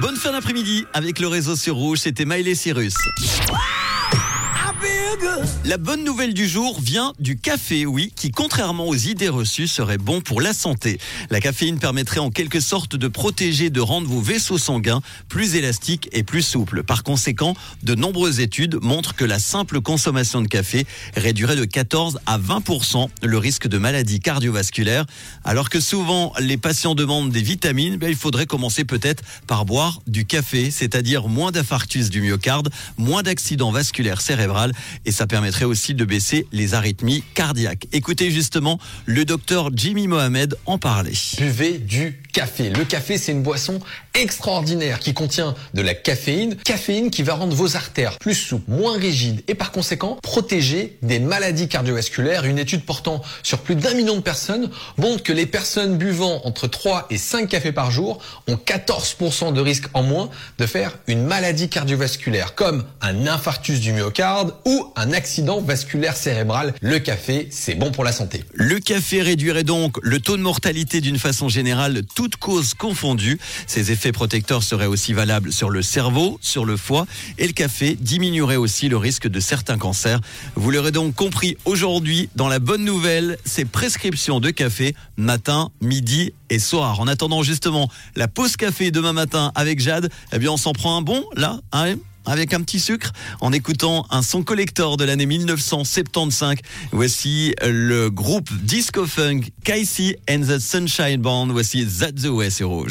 Bonne fin d'après-midi avec le réseau sur Rouge, c'était Miley Cyrus. La bonne nouvelle du jour vient du café, oui, qui contrairement aux idées reçues serait bon pour la santé. La caféine permettrait en quelque sorte de protéger, de rendre vos vaisseaux sanguins plus élastiques et plus souples. Par conséquent, de nombreuses études montrent que la simple consommation de café réduirait de 14 à 20% le risque de maladies cardiovasculaires. Alors que souvent les patients demandent des vitamines, ben, il faudrait commencer peut-être par boire du café, c'est-à-dire moins d'infarctus du myocarde, moins d'accidents vasculaires cérébrales et ça permettrait aussi de baisser les arythmies cardiaques. Écoutez justement le docteur Jimmy Mohamed en parler. Buvez du café. Le café, c'est une boisson extraordinaire qui contient de la caféine. Caféine qui va rendre vos artères plus souples, moins rigides et par conséquent protéger des maladies cardiovasculaires. Une étude portant sur plus d'un million de personnes montre que les personnes buvant entre 3 et 5 cafés par jour ont 14% de risque en moins de faire une maladie cardiovasculaire comme un infarctus du myocarde ou un accident vasculaire cérébral. Le café, c'est bon pour la santé. Le café réduirait donc le taux de mortalité d'une façon générale, toutes causes confondues. Ces effets protecteurs seraient aussi valables sur le cerveau, sur le foie et le café diminuerait aussi le risque de certains cancers. Vous l'aurez donc compris aujourd'hui dans la bonne nouvelle, ces prescriptions de café matin, midi et soir. En attendant justement la pause café demain matin avec Jade, eh bien on s'en prend un bon là, hein avec un petit sucre en écoutant un son collector de l'année 1975. Voici le groupe disco funk Casey and the Sunshine Band. Voici That's the Way sur Rouge.